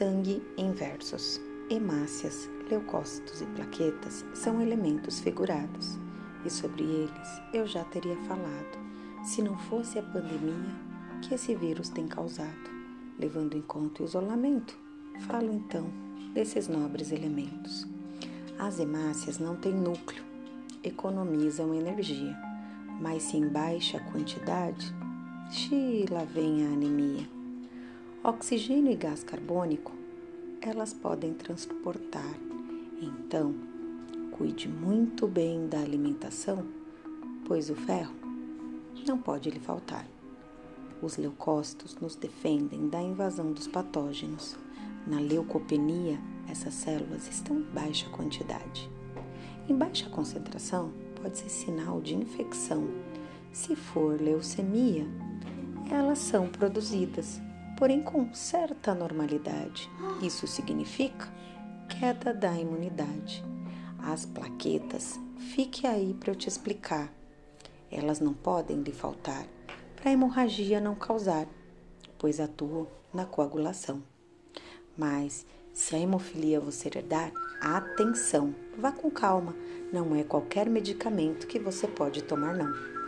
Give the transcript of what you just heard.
Sangue inversos. Hemácias, leucócitos e plaquetas são elementos figurados, e sobre eles eu já teria falado, se não fosse a pandemia que esse vírus tem causado. Levando em conta o isolamento, falo então desses nobres elementos. As hemácias não têm núcleo, economizam energia, mas se em baixa quantidade, xi, lá vem a anemia. Oxigênio e gás carbônico elas podem transportar. Então, cuide muito bem da alimentação, pois o ferro não pode lhe faltar. Os leucócitos nos defendem da invasão dos patógenos. Na leucopenia, essas células estão em baixa quantidade. Em baixa concentração, pode ser sinal de infecção. Se for leucemia, elas são produzidas porém com certa normalidade. Isso significa queda da imunidade. As plaquetas, fique aí para eu te explicar. Elas não podem lhe faltar para a hemorragia não causar, pois atuam na coagulação. Mas se a hemofilia você herdar, atenção, vá com calma, não é qualquer medicamento que você pode tomar não.